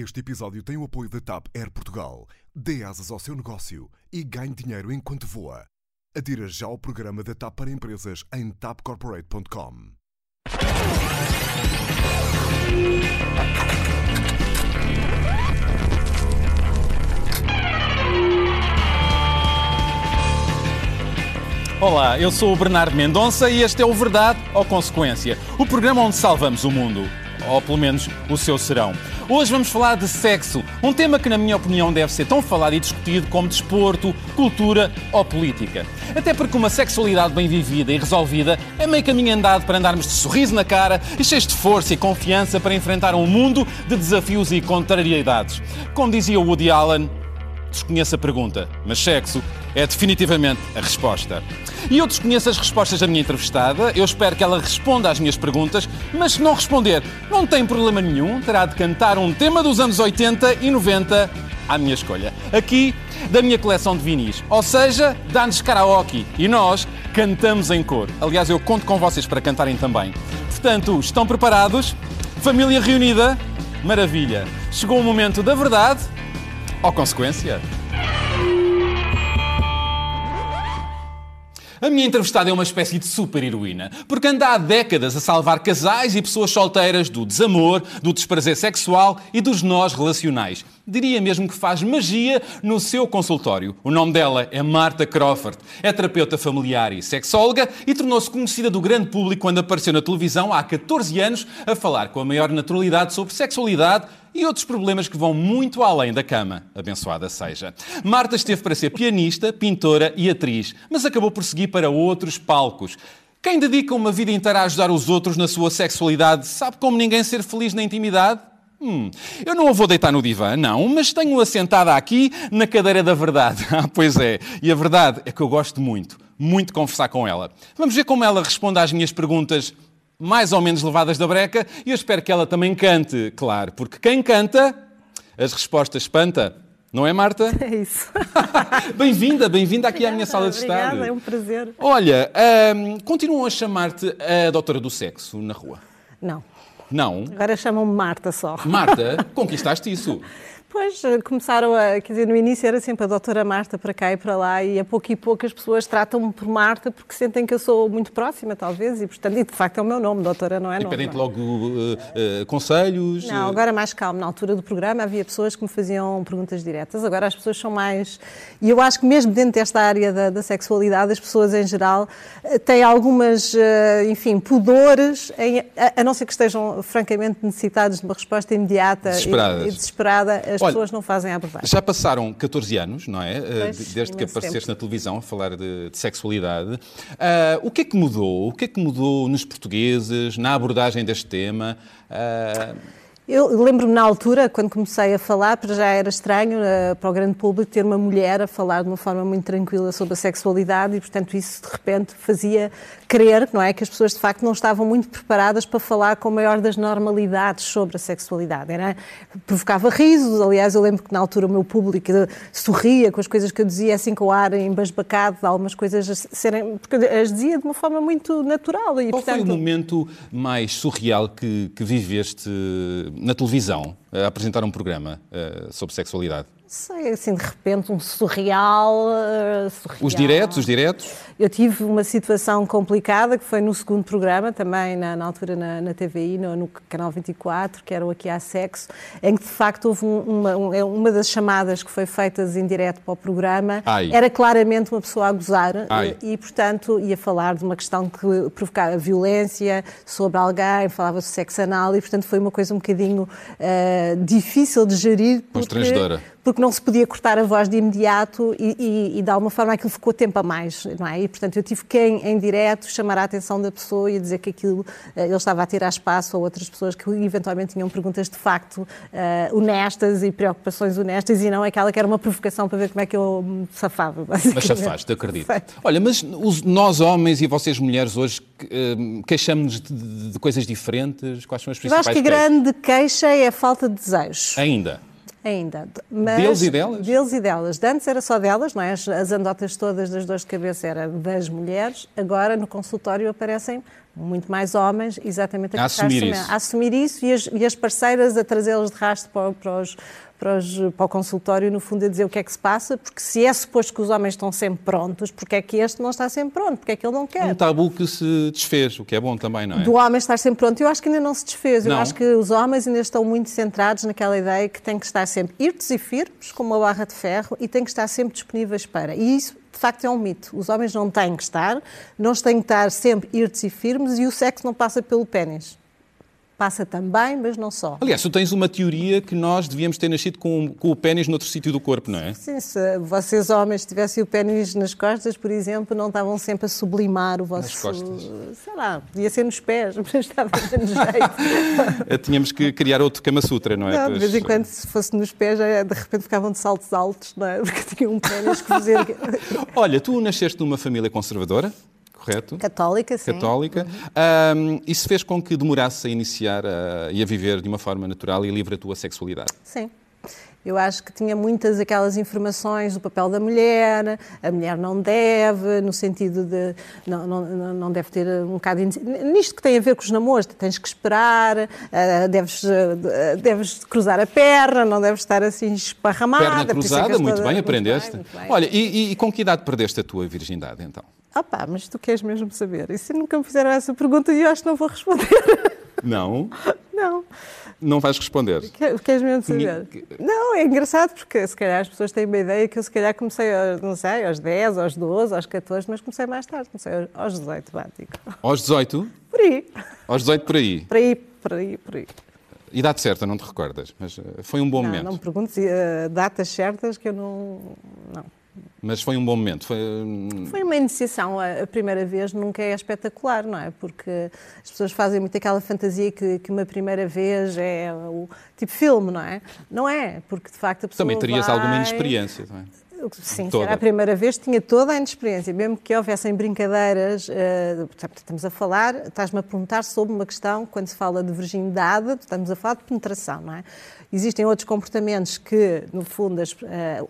Este episódio tem o apoio da TAP Air Portugal. Dê asas ao seu negócio e ganhe dinheiro enquanto voa. Adira já ao programa da TAP para empresas em tapcorporate.com. Olá, eu sou o Bernardo Mendonça e este é o Verdade ou Consequência, o programa onde salvamos o mundo. Ou pelo menos o seu serão. Hoje vamos falar de sexo, um tema que, na minha opinião, deve ser tão falado e discutido como desporto, cultura ou política. Até porque uma sexualidade bem vivida e resolvida é meio caminho andado para andarmos de sorriso na cara e cheios de força e confiança para enfrentar um mundo de desafios e contrariedades. Como dizia Woody Allen, desconheço a pergunta, mas sexo é definitivamente a resposta. E eu desconheço as respostas da minha entrevistada, eu espero que ela responda às minhas perguntas, mas se não responder, não tem problema nenhum, terá de cantar um tema dos anos 80 e 90 à minha escolha. Aqui, da minha coleção de vinis. Ou seja, dá-nos karaoke e nós cantamos em cor. Aliás, eu conto com vocês para cantarem também. Portanto, estão preparados? Família reunida? Maravilha! Chegou o momento da verdade ou consequência? A minha entrevistada é uma espécie de super-heroína, porque anda há décadas a salvar casais e pessoas solteiras do desamor, do desprazer sexual e dos nós relacionais. Diria mesmo que faz magia no seu consultório. O nome dela é Marta Crawford. É terapeuta familiar e sexóloga e tornou-se conhecida do grande público quando apareceu na televisão há 14 anos a falar com a maior naturalidade sobre sexualidade e outros problemas que vão muito além da cama. Abençoada seja. Marta esteve para ser pianista, pintora e atriz, mas acabou por seguir para outros palcos. Quem dedica uma vida inteira a ajudar os outros na sua sexualidade sabe como ninguém ser feliz na intimidade? Hum, eu não a vou deitar no divã, não, mas tenho-a sentada aqui na cadeira da verdade. Ah, pois é. E a verdade é que eu gosto muito, muito de conversar com ela. Vamos ver como ela responde às minhas perguntas mais ou menos levadas da breca e eu espero que ela também cante, claro, porque quem canta, as respostas espanta. Não é, Marta? É isso. bem-vinda, bem-vinda aqui à minha sala de estar. Obrigada, é um prazer. Olha, hum, continuam a chamar-te a doutora do sexo na rua? Não. Não? Agora chamam-me Marta só. Marta, conquistaste isso. Pois, começaram a, quer dizer, no início era sempre a doutora Marta para cá e para lá e a pouco e pouco as pessoas tratam-me por Marta porque sentem que eu sou muito próxima, talvez, e portanto, e de facto é o meu nome, doutora, não é E pedem-te não. logo uh, uh, conselhos? Não, uh, agora mais calmo. Na altura do programa havia pessoas que me faziam perguntas diretas. Agora as pessoas são mais. E eu acho que mesmo dentro desta área da, da sexualidade, as pessoas em geral eh, têm algumas, eh, enfim, pudores, em- a, a não ser que estejam francamente necessitados de uma resposta imediata e- e, desesperada, as Olha, pessoas não fazem a abordagem. Já passaram 14 anos, não é? Uh, Pois, de- Desde que apareceste tempo. na televisão a falar de, de sexualidade. Uh, o que é que mudou? O que é que mudou nos portugueses, na abordagem deste tema? Uh, Eu lembro-me na altura, quando comecei a falar, para já era estranho eh, para o grande público ter uma mulher a falar de uma forma muito tranquila sobre a sexualidade e, portanto, isso de repente fazia crer, não é, que as pessoas de facto não estavam muito preparadas para falar com a maior das normalidades sobre a sexualidade. Era, provocava risos, aliás, eu lembro que na altura o meu público sorria com as coisas que eu dizia, assim com o ar embasbacado, algumas coisas serem, porque as dizia de uma forma muito natural. E, qual foi o portanto, momento mais surreal que, que viveste na televisão a apresentar um programa uh, sobre sexualidade? Sei, assim, de repente, um surreal, eh, surreal. Os diretos, os diretos? Eu tive uma situação complicada, que foi no segundo programa, também na, na altura na, na TVI, no, no Canal 24, que era o Aqui Há Sexo, em que de facto houve um- uma, um- é uma das chamadas que foi feitas em direto para o programa, Ai. era claramente uma pessoa a gozar Ai. e, portanto, ia falar de uma questão que provocava violência sobre alguém, falava de sexo anal e, portanto, foi uma coisa um bocadinho eh, difícil de gerir. porque- Constrangedora. Porque não se podia cortar a voz de imediato e, e, e de alguma forma aquilo ficou tempo a mais, não é? E, portanto, eu tive que, em, em direto, chamar a atenção da pessoa e dizer que aquilo, eh, ele estava a tirar espaço a outras pessoas que eventualmente tinham perguntas de facto eh, honestas e preocupações honestas e não aquela que era uma provocação para ver como é que eu me safava. Mas safaste, acredito. Feito. Olha, mas os- nós homens e vocês mulheres hoje eh, queixamos-nos de, de- de coisas diferentes? Quais são as Eu principais acho que a grande queixa é a falta de desejos. Ainda. Ainda. Mas, Deles e delas? Deles e delas. De antes era só delas, não é? As, as andotas todas das dores de cabeça eram das mulheres. Agora, no consultório, aparecem muito mais homens, exatamente a, assumir isso. a assumir isso e as, e as parceiras a trazê-los de rastro para, para os para, os, para, o consultório, no fundo, a dizer o que é que se passa, porque se é suposto que os homens estão sempre prontos, porque é que este não está sempre pronto, porque é que ele não quer. Um tabu que se desfez, o que é bom também, não é? Do homem estar sempre pronto. Eu acho que ainda não se desfez. Eu acho que os homens ainda estão muito centrados naquela ideia que têm que estar sempre irtos e firmes, como uma barra de ferro, e têm que estar sempre disponíveis para. E isso de facto é um mito. Os homens não têm que estar, não têm que estar sempre irtos e firmes e o sexo não passa pelo pênis. Passa também, mas não só. Aliás, tu tens uma teoria que nós devíamos ter nascido com, com o pênis noutro sítio do corpo, não é? Sim, se vocês homens tivessem o pênis nas costas, por exemplo, não estavam sempre a sublimar o vosso... Nas costas? Sei lá, podia ser nos pés, mas estava dando jeito. Tínhamos que criar outro Kama Sutra, não é? Não, de vez em quando, se fosse nos pés, de repente ficavam de saltos altos, não é? Porque tinham um pênis que fazer... Olha, tu nasceste numa família conservadora? Correto? Católica, sim. Católica. Uhum. Um, isso fez com que demorasse a iniciar a, e a viver de uma forma natural e livre a tua sexualidade? Sim. Eu acho que tinha muitas aquelas informações do papel da mulher, a mulher não deve, no sentido de não, não, não deve ter um bocado nisto que tem a ver com os namoros, tens que esperar, uh, deves, uh, deves cruzar a perna, não deves estar assim esparramada. Perna cruzada, muito bem, aprendeste. Muito bem, muito bem. Olha, e, e com que idade perdeste a tua virgindade então? Ah pá, mas tu queres mesmo saber? E se nunca me fizeram essa pergunta e eu acho que não vou responder. Não? Não. Não vais responder? Queres mesmo saber? Não, é engraçado porque se calhar as pessoas têm uma ideia que eu se calhar comecei, não sei, aos 10, aos 12, aos 14, mas comecei mais tarde, comecei aos 18, vá, digo. Aos 18? Por aí. Aos 18 por aí? Por aí, por aí, por aí. Idade certa, não te recordas, mas eh, foi um bom não, momento. Não me perguntes uh, datas certas que eu não... não. Mas foi um bom momento. Foi, foi uma iniciação. A primeira vez nunca é espetacular, não é? Porque as pessoas fazem muito aquela fantasia que, que uma primeira vez é o tipo filme, não é? Não é, porque de facto a pessoa. Também terias vai... alguma inexperiência, não é? Sim, toda. era a primeira vez, tinha toda a inexperiência, mesmo que houvessem brincadeiras. Uh, estamos a falar, estás-me a perguntar sobre uma questão, quando se fala de virgindade, estamos a falar de penetração, não é? Existem outros comportamentos que, no fundo, as, uh,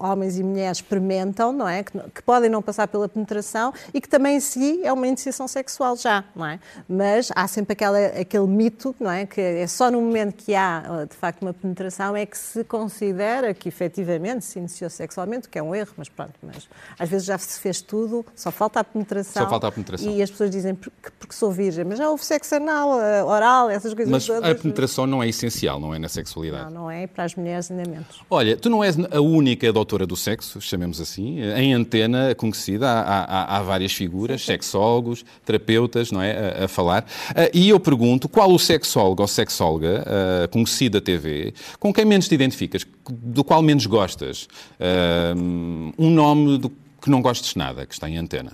homens e mulheres experimentam, não é? Que, que, podem não passar pela penetração e que também em si é uma iniciação sexual já, não é? Mas há sempre aquela, aquele mito, não é? Que é só no momento que há, de facto, uma penetração é que se considera que efetivamente se iniciou sexualmente, que é um erro, mas pronto, mas às vezes já se fez tudo, só falta a penetração. Só falta a penetração. E as pessoas dizem que porque sou virgem, mas já houve sexo anal, eh, oral, essas coisas mas todas. Mas a penetração não é essencial, não é na sexualidade? Não, não é, para as mulheres ainda menos. Olha, tu não és a única doutora do sexo, chamemos assim, em antena conhecida, há, há, há várias figuras, sim, sim. sexólogos, terapeutas, não é, a, a falar, uh, e eu pergunto, qual o sexólogo ou sexóloga uh, conhecido da TV, com quem menos te identificas, do qual menos gostas? Uh, um nome do que não gostes nada, que está em antena.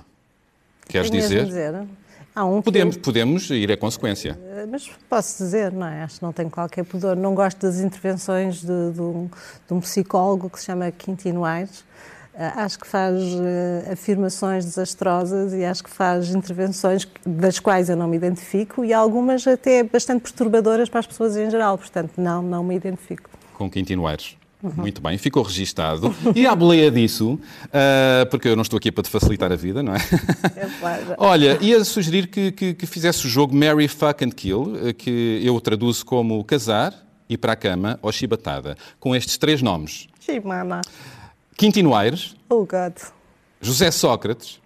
Queres dizer? dizer? Há um podemos, eu... podemos ir à consequência. Eh, mas posso dizer, não é? Acho que não tenho qualquer pudor. Não gosto das intervenções de, de, um, de um, psicólogo que se chama Quintino Aires. Uh, acho que faz uh, afirmações desastrosas e acho que faz intervenções das quais eu não me identifico e algumas até bastante perturbadoras para as pessoas em geral. Portanto, não, não me identifico. Com Quintino Aires. Uhum. Muito bem, ficou registado. E à boleia disso, uh, porque eu não estou aqui para te facilitar a vida, não é? é claro. Olha, ia sugerir que, que, que, fizesse o jogo Marry, Fuck and Kill, eh, que eu traduzo como casar, ir para a cama ou chibatada, com estes três nomes. Chimama. Quintino Aires. Oh, God. José Sócrates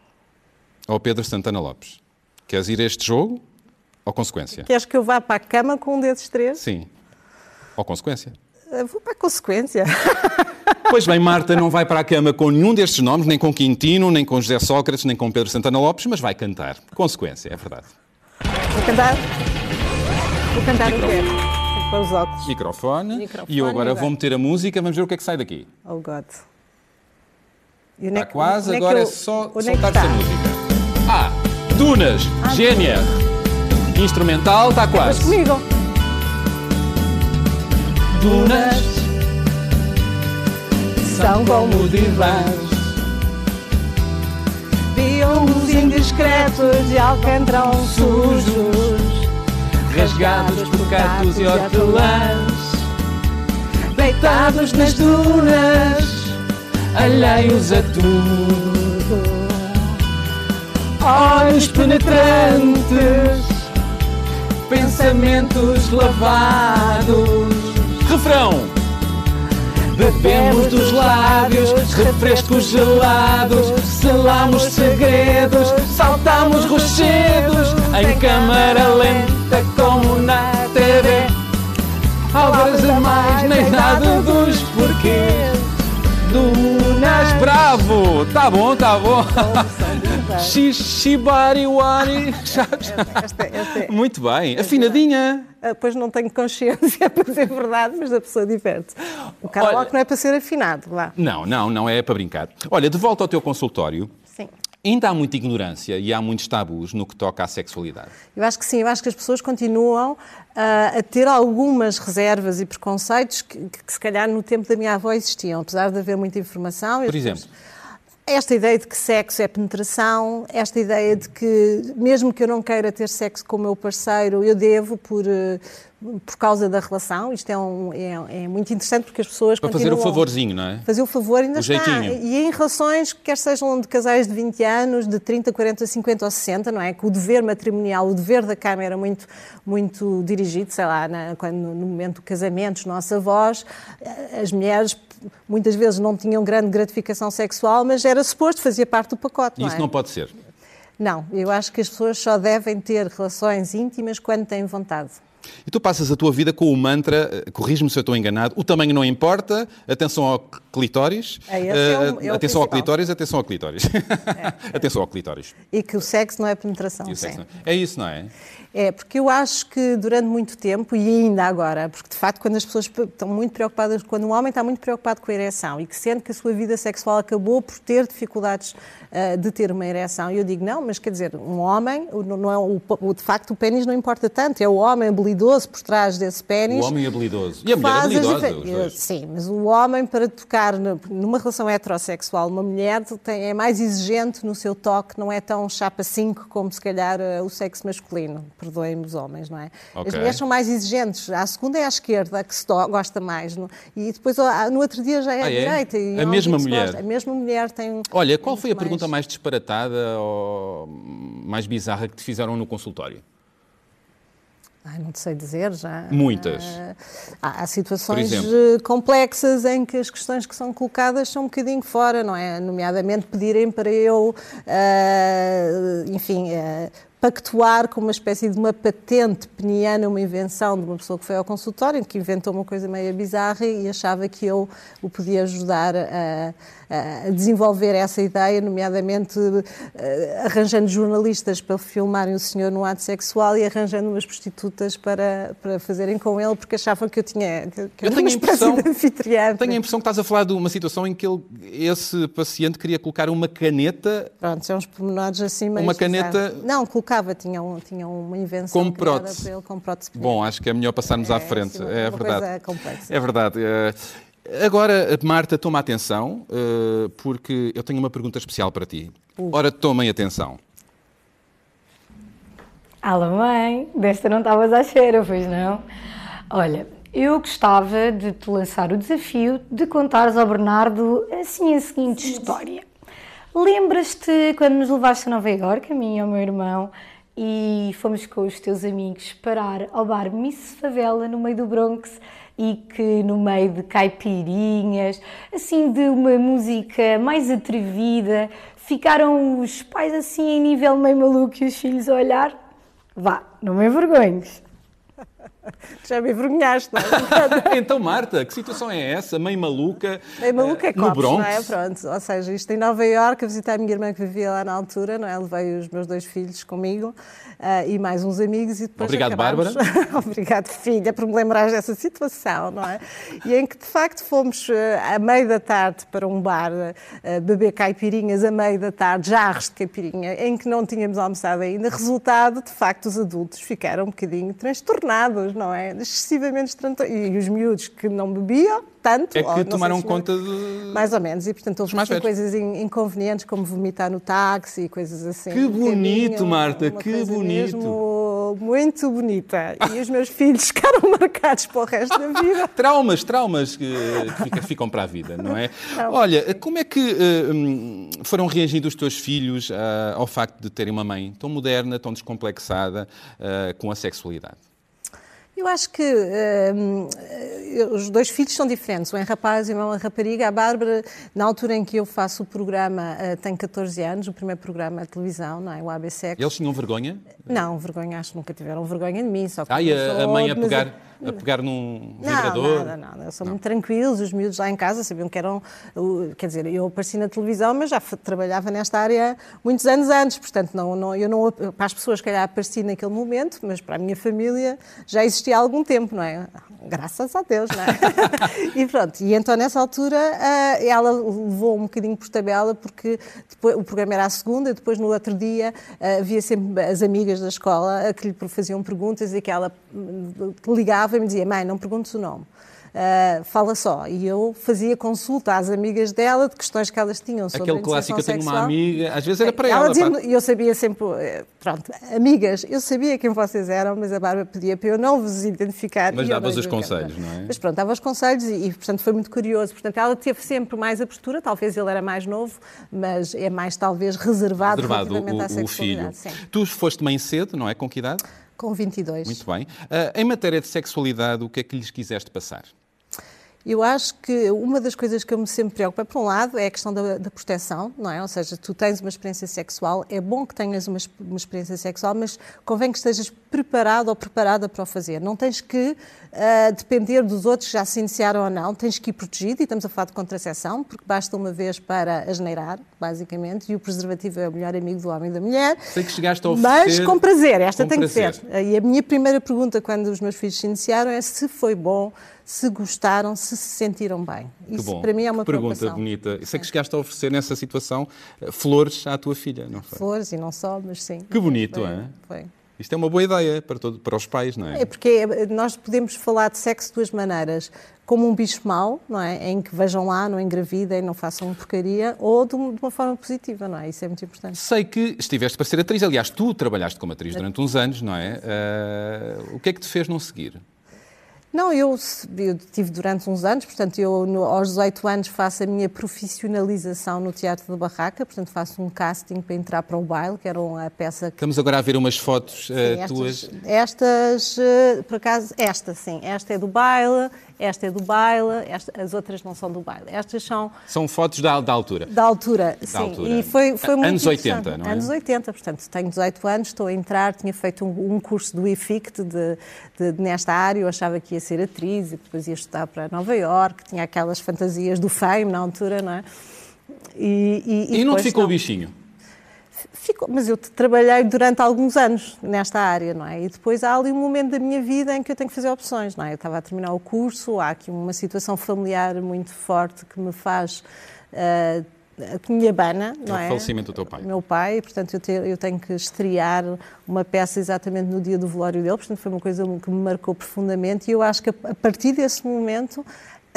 ou Pedro Santana Lopes. Queres ir a este jogo ou consequência? Queres que eu vá para a cama com um desses três? Sim. Ou consequência? Vou para a consequência. Pois bem, Marta não vai para a cama com nenhum destes nomes, nem com Quintino, nem com José Sócrates, nem com Pedro Santana Lopes, mas vai cantar. Consequência, é verdade. Vou cantar. Vou cantar o quê? Para os óculos. Microfone. Microfone. E eu agora vou meter a música, vamos ver o que é que sai daqui. Oh, God. Está quase, agora é, só soltar-se a música. Ah, Dunas, ah, GNR. Instrumental, está quase. Mas comigo dunas são como divãs. Viam-os indiscretos de alcantrão sujos, rasgados por cactos e hortelãs, deitados nas dunas, alheios a tudo. Olhos penetrantes, pensamentos lavados. Refrão! Bebemos dos lábios, refrescos gelados, selamos segredos, saltamos rochedos, em câmara lenta como na TV. Alvares a mais, nem nada dos porquês. Dunas, bravo! Tá bom, tá bom. Shibariwari. Muito bem, afinadinha. Ah, pois não tenho consciência para ser verdade, mas a pessoa diverte. O karaoke não é para ser afinado, lá. Não, não, não é para brincar. Olha, de volta ao teu consultório. Sim. Ainda há muita ignorância e há muitos tabus no que toca à sexualidade. Eu acho que sim, eu acho que as pessoas continuam uh, a ter algumas reservas e preconceitos que, que, se calhar no tempo da minha avó existiam, apesar de haver muita informação. Por exemplo? Pessoas esta ideia de que sexo é penetração, esta ideia de que, mesmo que eu não queira ter sexo com o meu parceiro, eu devo por, eh, por causa da relação. Isto é, um, é, é muito interessante porque as pessoas Para fazer o favorzinho, não é? Fazer o favor ainda o está. Jeitinho. E em relações, quer sejam de casais de 20 anos, de 30, 40, 50 ou 60, não é? Que o dever matrimonial, o dever da cama era muito, muito dirigido, sei lá, na, quando, no momento do casamento, os nossos avós, eh, as mulheres muitas vezes não tinham grande gratificação sexual, mas era suposto, fazia parte do pacote. Isso não, é? não pode ser. Não, eu acho que as pessoas só devem ter relações íntimas quando têm vontade. E tu passas a tua vida com o mantra, eh, corrijo-me se eu estou enganado, o tamanho não importa, atenção ao clitóris. É, é o, é atenção ao clitóris, atenção ao clitóris. É, atenção ao clitóris. E que o sexo não é penetração. Não é. é isso, não é? É, porque eu acho que durante muito tempo, e ainda agora, porque de facto quando as pessoas estão muito preocupadas, quando um homem está muito preocupado com a ereção e que sente que a sua vida sexual acabou por ter dificuldades uh, de ter uma ereção, eu digo, não, mas quer dizer, um homem, não é, o, de facto o pênis não importa tanto, é o homem habilidoso por trás desse pênis. O homem habilidoso. E a mulher habilidosa. Sim, mas o homem para tocar numa relação heterossexual, uma mulher tem, é mais exigente no seu toque, não é tão chapa 5 como se calhar uh, o sexo masculino perdoem-me os homens, não é? Okay. As mulheres são mais exigentes. A segunda é à esquerda, que se gosta mais. No, e depois no outro dia já é ah, à é? direita. a mesma mulher? Gosta. A mesma mulher tem... Olha, qual foi a mais... pergunta mais disparatada ou mais bizarra que te fizeram no consultório? Ai, não te sei dizer já. Muitas. há, há situações complexas em que as questões que são colocadas são um bocadinho fora, não é? Nomeadamente pedirem para eu, uh, enfim, uh, pactuar com uma espécie de uma patente peniana, uma invenção de uma pessoa que foi ao consultório, que inventou uma coisa meio bizarra e achava que eu o podia ajudar a, a desenvolver essa ideia, nomeadamente eh, arranjando jornalistas para filmarem o senhor no ato sexual e arranjando umas prostitutas para, para fazerem com ele, porque achavam que eu tinha que eu, eu tenho a impressão, anfitriã. Tenho a impressão que estás a falar de uma situação em que ele, esse paciente queria colocar uma caneta... Pronto, são uns pormenores assim meio Uma caneta... Não, colocava, tinha, um, tinha uma invenção como prótese. para ele com prótese. Bom, acho que é melhor passarmos é, à frente. Sim, é, verdade. complexa. é verdade. É verdade. Agora, Marta, toma atenção, uh, porque eu tenho uma pergunta especial para ti. Uh. Ora, tomem atenção. Alô, mãe, desta não estavas à cheira, pois não? Olha, eu gostava de te lançar o desafio de contares ao Bernardo assim a seguinte sim, história. Lembras-te quando nos levaste a Nova Iorque, a mim e ao meu irmão, e fomos com os teus amigos parar ao bar Miss Favela no meio do Bronx e que no meio de caipirinhas, assim de uma música mais atrevida, ficaram os pais assim em nível meio maluco e os filhos a olhar. Vá, não me envergonhes. Já me envergonhaste, não é? então, Marta, que situação é essa? Meio maluca? Meio maluca é uh, no Bronx? não é? Pronto, ou seja, isto em Nova Iorque, a visitar a minha irmã que vivia lá na altura, não é? Levei os meus dois filhos comigo uh, e mais uns amigos e depois Obrigado, acabámos... Bárbara. Obrigado, filha, por me lembrar dessa situação, não é? E em que, de facto, fomos uh, à meio da tarde para um bar uh, beber caipirinhas a meio da tarde, jarros de caipirinha, em que não tínhamos almoçado ainda. Resultado, de facto, os adultos ficaram um bocadinho transtornados, não é? Excessivamente transtornados. E os miúdos que não bebiam, tanto. É que tomaram conta de. Mais ou menos, e portanto houve assim, coisas inconvenientes como vomitar no táxi e coisas assim. Que bonito, Marta, que bonito. Mesmo muito bonita e os meus filhos ficaram marcados para o resto da vida. Traumas, traumas que, que ficam para a vida, não é? Olha, como é que uh, foram reagindo os teus filhos uh, ao facto de terem uma mãe tão moderna, tão descomplexada uh, com a sexualidade? Eu acho que uh, os dois filhos são diferentes, um é rapaz e um é rapariga. A Bárbara, na altura em que eu faço o programa, uh, tem 14 anos, o primeiro programa de televisão, não é? O ABC. Eles tinham vergonha? Não, vergonha, acho que nunca tiveram vergonha de mim. Só que ah, e a, a mãe a pegar a pegar num vibrador? Nada, nada. Eles são não. muito tranquilos, os miúdos lá em casa sabiam que eram... Quer dizer, eu apareci na televisão, mas já trabalhava nesta área muitos anos antes, portanto, não, não, eu não... Para as pessoas, calhar, apareci naquele momento, mas para a minha família já existia há algum tempo, não é? Graças a Deus, não é? e pronto, e então nessa altura eh, ela levou um bocadinho por tabela, porque depois, o programa era à segunda, depois no outro dia eh, havia sempre as amigas da escola que lhe faziam perguntas e que ela hum, ligava ligava e me dizia: Mãe, não perguntes o nome. Uh, fala só. E eu fazia consulta às amigas dela de questões que elas tinham sobre Aquele clássico, eu tenho uma amiga, às vezes era para ela. ela dizia eu sabia sempre, pronto, amigas, eu sabia quem vocês eram, mas a Bárbara pedia para eu não vos identificar. Mas davas os conselhos, não é? Mas pronto, dava os conselhos e, e, portanto, foi muito curioso. Portanto, ela teve sempre mais abertura, talvez ele era mais novo, mas é mais, talvez, reservado, reservado relativamente o, à sexualidade. O filho. Sim. Tu foste mãe cedo, não é? Com que idade? Com 22. Muito bem. Uh, em matéria de sexualidade, o que é que lhes quiseste passar? Eu acho que uma das coisas que eu me sempre preocupo, por um lado, é a questão da, da, proteção, não é? Ou seja, tu tens uma experiência sexual, é bom que tenhas uma, uma, experiência sexual, mas convém que estejas preparado ou preparada para o fazer. Não tens que uh, depender dos outros que já se iniciaram ou não, tens que ir protegido, e estamos a falar de contracepção, porque basta uma vez para asneirar, basicamente, e o preservativo é o melhor amigo do homem e da mulher. Sei que chegaste a oferecer... Mas com prazer, esta com tem prazer. que ser. E a minha primeira pergunta, quando os meus filhos se iniciaram, é se foi bom se gostaram, se se sentiram bem. Isso bom. para mim é uma que pergunta bonita. Sei que chegaste a oferecer nessa situação eh, flores à tua filha, não foi? Flores e não só, mas sim. Que bonito, foi, é? Foi. Isto é uma boa ideia para, todo, para os pais, não é? É porque nós podemos falar de sexo de duas maneiras. Como um bicho mau, não é? Em que vejam lá, não engravidem, não façam porcaria, ou de uma forma positiva, não é? Isso é muito importante. Sei que estiveste para ser atriz, aliás, tu trabalhaste como atriz durante uns anos, não é? Uh, o que é que te fez não seguir? Não, eu, eu tive durante uns anos, portanto, eu no, aos 18 anos faço a minha profissionalização no Teatro da Barraca, portanto, faço um casting para entrar para o baile, que era uma peça que... Estamos agora a ver umas fotos sim, uh, estas, tuas. Estas, uh, por acaso, esta sim, esta é do baile, esta é do baile, esta, as outras não são do baile. Estas são... São fotos da, da altura. Da altura, da sim. Altura. E foi, foi muito Anos 80, não é? Anos 80, portanto, tenho 18 anos, estou a entrar, tinha feito um, um curso do IFICT de, de, de, nesta área, eu achava que ia ser atriz e depois ia estudar para Nova Iorque, tinha aquelas fantasias do fame na altura, não é? E, e, e, e não te ficou não. o bichinho? Ficou, mas eu trabalhei durante alguns anos nesta área, não é? E depois há ali um momento da minha vida em que eu tenho que fazer opções, não é? Eu estava a terminar o curso, há aqui uma situação familiar muito forte que me faz uh, que me abana, não é? O falecimento do teu pai. meu pai, portanto eu, te, eu, tenho que estrear uma peça exatamente no dia do velório dele, portanto foi uma coisa que me marcou profundamente e eu acho que a partir desse momento,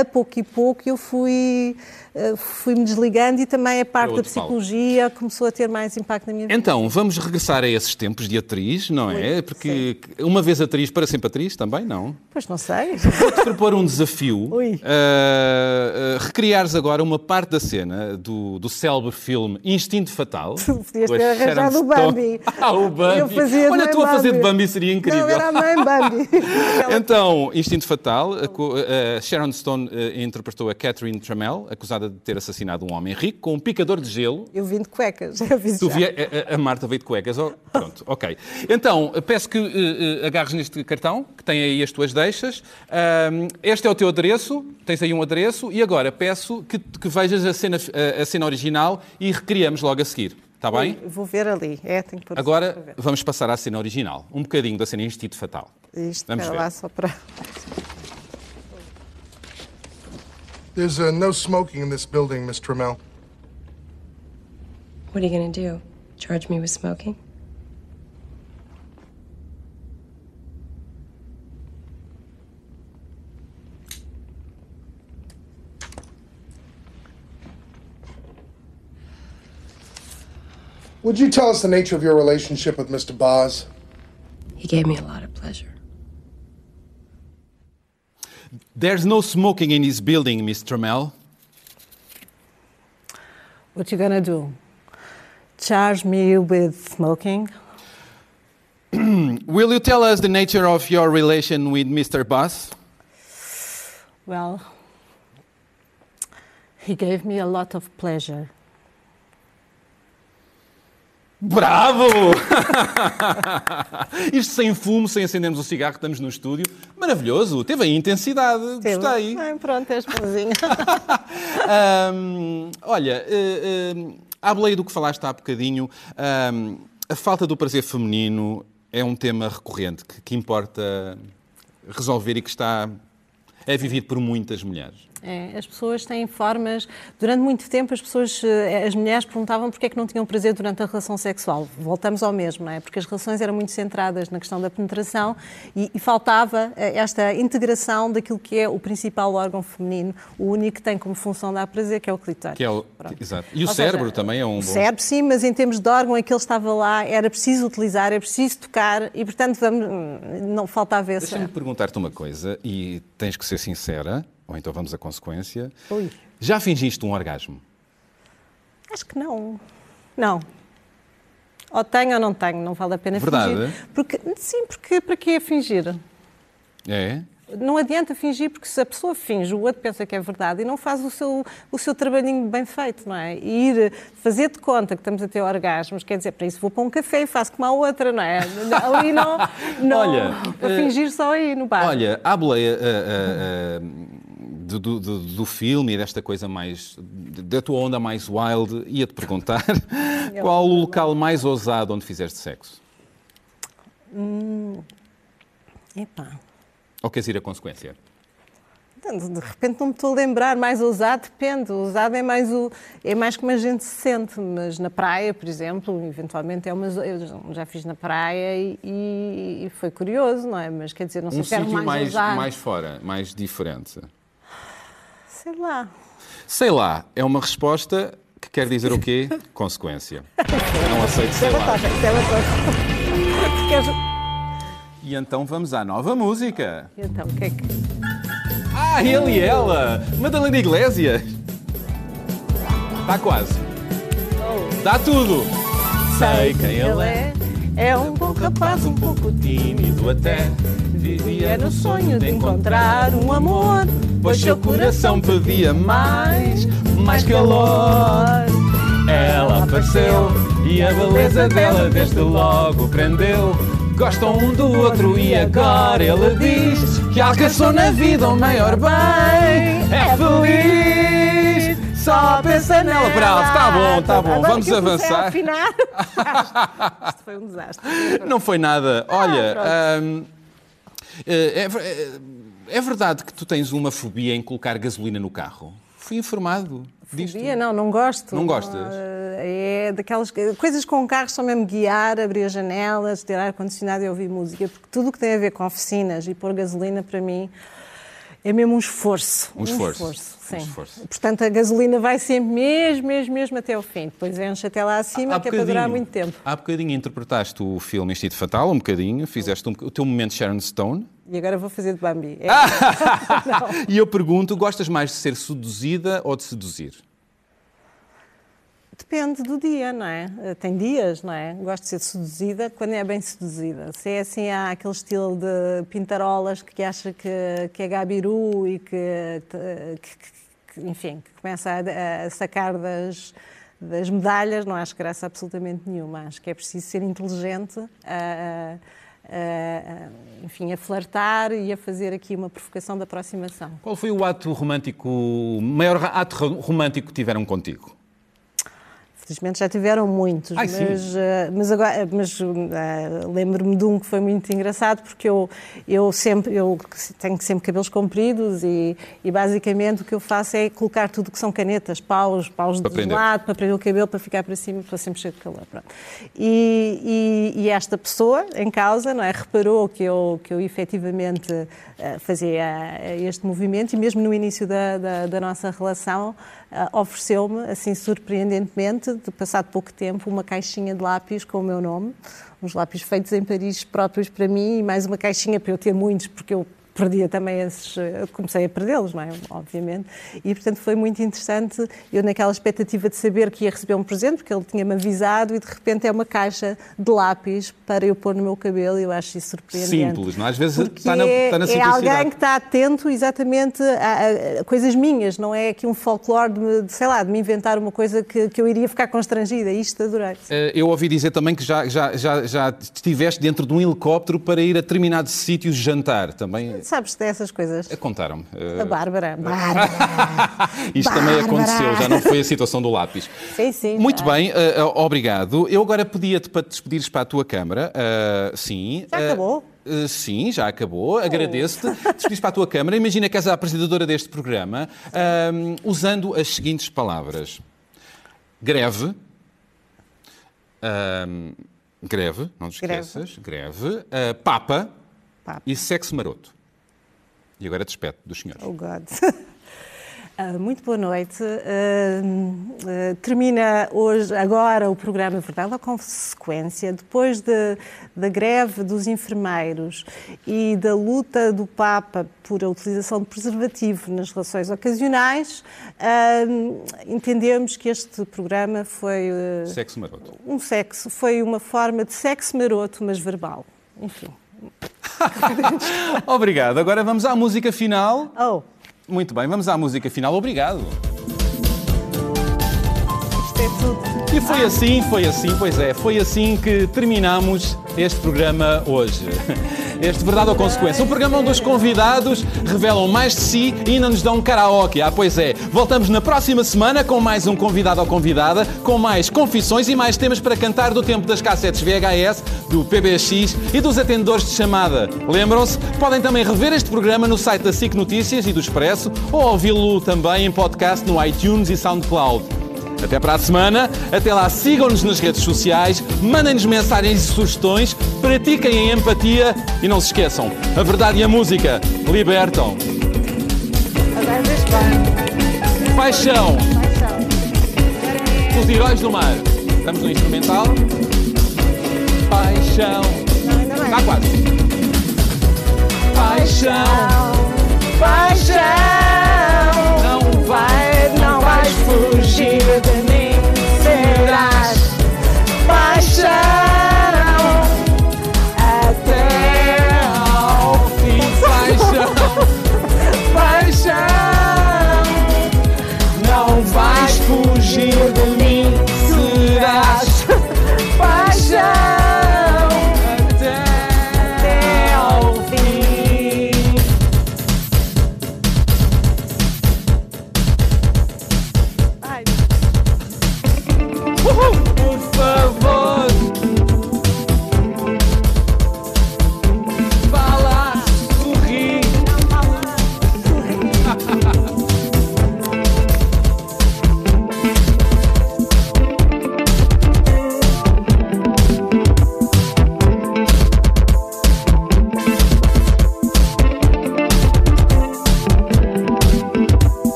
a pouco e pouco, eu fui eh, fui-me desligando e também a parte da psicologia palco. começou a ter mais impacto na minha vida. Então, vamos regressar a esses tempos de atriz, não é? Porque Sim. uma vez atriz, para sempre atriz também, não? Pois não sei. Vou-te propor um desafio. Uh, uh, recriares agora uma parte da cena do, do célebre filme Instinto Fatal. Tu podias ter arranjado o Bambi. ah, o Bambi. Eu fazia Olha, tu a fazer de Bambi seria incrível. Não, era a mãe Bambi. então, Instinto Fatal, a, a Sharon Stone interpretou a Catherine Trammell, acusada de ter assassinado um homem rico com um picador de gelo. Eu vim de cuecas, vi tu via, a, a, Marta veio de cuecas. Oh, pronto, ok. Então, peço que uh, agarres neste cartão, que tem aí as tuas deixas. Uh, este é o teu adereço, tens aí um adereço, e agora peço que, que vejas a cena, a, a cena original e recriamos logo a seguir. Está bem? Vou ver ali. É, Agora vamos passar à cena original. Um bocadinho da cena Instinto Fatal. Isto, vamos ver. lá só para... There's uh, no smoking in this building, Miss Trammell. What are you going to do? Charge me with smoking? Would you tell us the nature of your relationship with Mr. Boz? He gave me a lot of pleasure. There's no smoking in this building, Miss Trammell. What you gonna do? Charge me with smoking? Will you tell us the nature of your relation with Mr. Boss? Well, he gave me a lot of pleasure. Bravo! Isto sem fumo, sem acendermos o cigarro, estamos no estúdio. Maravilhoso, teve aí intensidade, gostei. Ai, pronto, és bonzinho. Ahm, olha, uh, uh, à boleia do que falaste há bocadinho, ahm, a falta do prazer feminino é um tema recorrente que, que importa resolver e que está é vivido por muitas mulheres. É, as pessoas têm formas. Durante muito tempo, as pessoas, eh, as mulheres perguntavam porque é que não tinham prazer durante a relação sexual. Voltamos ao mesmo, não é? Porque as relações eram muito centradas na questão da penetração e, e faltava eh, esta integração daquilo que é o principal órgão feminino, o único que tem como função dar prazer, que é o clitóris. Que é o, exato. E o Ou cérebro seja, também é um O bom. cérebro, sim, mas em termos de órgão, aquele estava lá, era preciso utilizar, era preciso tocar e, portanto, vamos, não faltava esse. Deixa-me perguntar-te uma coisa e tens que ser sincera, ou então vamos à consequência. Ui. Já fingiste um orgasmo? Acho que não. Não. Ou tenho ou não tenho, não vale a pena Verdade? fingir. Porque, sim, porque para que fingir? É? Não adianta fingir, porque se a pessoa finge, o outro pensa que é verdade e não faz o seu, o seu trabalhinho bem feito, não é? E ir fazer de conta que estamos a ter orgasmos, quer dizer, para isso vou para um café e faço como a outra, não é? Ali não. não Olha, para eh, fingir só aí no bar. Olha, ah, ah, ah, do, do- do- filme e desta coisa mais. da tua onda mais wild, ia-te perguntar qual o local mais ousado onde fizeste sexo? Epá. Ou queres ir à consequência? De repente não me estou a lembrar, mais ousado depende. O ousado é mais, o, é mais como a gente se sente, mas na praia, por exemplo, eventualmente é uma. Eu já fiz na praia e, e foi curioso, não é? Mas quer dizer, não sei Um se era mais, mais, ousado. mais fora, mais diferente. Sei lá. Sei lá, é uma resposta que quer dizer o quê? Consequência. Não aceito sei lá. É E então vamos à nova música. Então, o que é que. Ah, ele e ela! Madalena Iglesias! Está quase. Dá tudo! Sei quem ele é. É um bom rapaz, um pouco Tímido até. Vivia no sonho de encontrar um amor, Pois seu coração pedia mais, mais calor. Ela apareceu e a beleza dela desde logo prendeu. Gostam um do outro e agora ele diz que alcançou na vida um maior bem. É feliz, só pensa nela. Bravo, tá bom, tá bom, Agora vamos avançar. afinar. Isto foi um desastre. Não foi nada. Olha, pronto. É, ver- verdade que tu tens uma fobia em colocar gasolina no carro? Fui informado disto. Fobia, não, não gosto. Não gostas? É daquelas coisas com carros são mesmo guiar, abrir as janelas, ter ar-condicionado e ouvir música, porque tudo o que tem a ver com oficinas e pôr gasolina, para mim, é mesmo um esforço. Um esforço. sim. Um esforço. Portanto, a gasolina vai sempre mesmo, mesmo, mesmo até ao fim. Depois enche até lá acima, que é para durar muito tempo. Há bocadinho interpretaste o filme Instinto Fatal, um bocadinho, fizeste um o teu momento Sharon Stone. E agora vou fazer de Bambi. É, Ah! E eu pergunto, gostas mais de ser seduzida ou de seduzir? Depende do dia, não é? Eh, Tem dias, não é? Gosto de ser seduzida quando é bem seduzida. Se é assim, há aquele estilo de pintarolas que acha que, que é gabiru e que, que- que- enfim, que começa a, a sacar das, das medalhas, não acho graça absolutamente nenhuma. Acho que é preciso ser inteligente, a, a- enfim, a flertar e a fazer aqui uma provocação de aproximação. Qual foi o ato romântico, o maior ato ro- romântico que tiveram contigo? Felizmente já tiveram muitos, Ai, mas, eh, mas, agora, mas eh, lembro-me de um que foi muito engraçado porque eu, eu sempre eu tenho sempre cabelos compridos e, e basicamente o que eu faço é colocar tudo que são canetas, paus, paus Para de prender. lado, para prender o cabelo, para ficar para cima, para sempre cheio de calor. E, e- e esta pessoa em causa não é, reparou que eu, que eu efetivamente eh, fazia eh, este movimento e mesmo no início da, da, da nossa relação eh, ofereceu-me, assim surpreendentemente, de passado pouco tempo, uma caixinha de lápis com o meu nome, uns lápis feitos em Paris próprios para mim e mais uma caixinha para eu ter muitos, porque eu perdia também esses, comecei a perdê-los, não é? Obviamente. E, portanto, foi muito interessante. Eu, naquela expectativa de saber que ia receber um presente, porque ele tinha-me avisado, e de repente é uma caixa de lápis para eu pôr no meu cabelo, e eu acho isso surpreendente. Simples, não é? Às vezes Porque está na, está na é, é simplicidade. alguém que está atento exatamente a, a- a coisas minhas, não é aqui um folclore de, de, sei lá, de me inventar uma coisa que, que eu iria ficar constrangida. Isto adorei. Eh, Eu ouvi dizer também que já, já, já, já estiveste dentro de um helicóptero para ir a determinados sítios jantar. Também Sabes dessas coisas? eh, contaram-me. Eh, A Bárbara. Bárbara. Isto também Bárbara. aconteceu, já não foi a situação do lápis. Sim, sim, Muito bem, eh, eh, obrigado. Eu agora pedia-te para te despedires para a tua câmara. eh, sim. Já Eh, acabou? Oh. eh, sim, já acabou. Agradeço-te. Despedires para a tua câmara. Imagina que és a apresentadora deste programa, ahm, usando as seguintes palavras: greve. ahm, greve, não te Greve. esqueças. Greve. ah, papa, Papa. e sexo maroto. E agora despede dos senhores. Oh, God. Ah, muito boa noite. Ah, ah, termina hoje, agora, o programa Verdade ou Consequência. Depois de- da greve dos enfermeiros e da luta do Papa por a utilização de preservativo nas relações ocasionais, entendemos que este programa foi Sexo maroto. um sexo, foi uma forma de sexo maroto, mas verbal. Enfim. Obrigado. Agora vamos à música final. Oh, Muito bem, vamos à música final. Obrigado. isto é tudo. E foi assim, foi assim, pois é, foi assim que terminamos este programa hoje. Este Verdade ou Consequência, um programa onde os convidados revelam mais de si e ainda nos dão um karaoke. Ah, pois é. Voltamos na próxima semana com mais um convidado ou convidada, com mais confissões e mais temas para cantar do tempo das cassetes VHS, do PBX e dos atendedores de chamada. Lembram-se? Podem também rever este programa no site da SIC Notícias e do Expresso ou ouvi-lo também em podcast no iTunes e SoundCloud. Até para a semana. Até lá, sigam-nos nas redes sociais, mandem-nos mensagens e sugestões, pratiquem a empatia e não se esqueçam, a verdade e a música libertam. Paixão, os heróis do mar. Estamos no instrumental. Paixão. Está quase. Paixão. Paixão.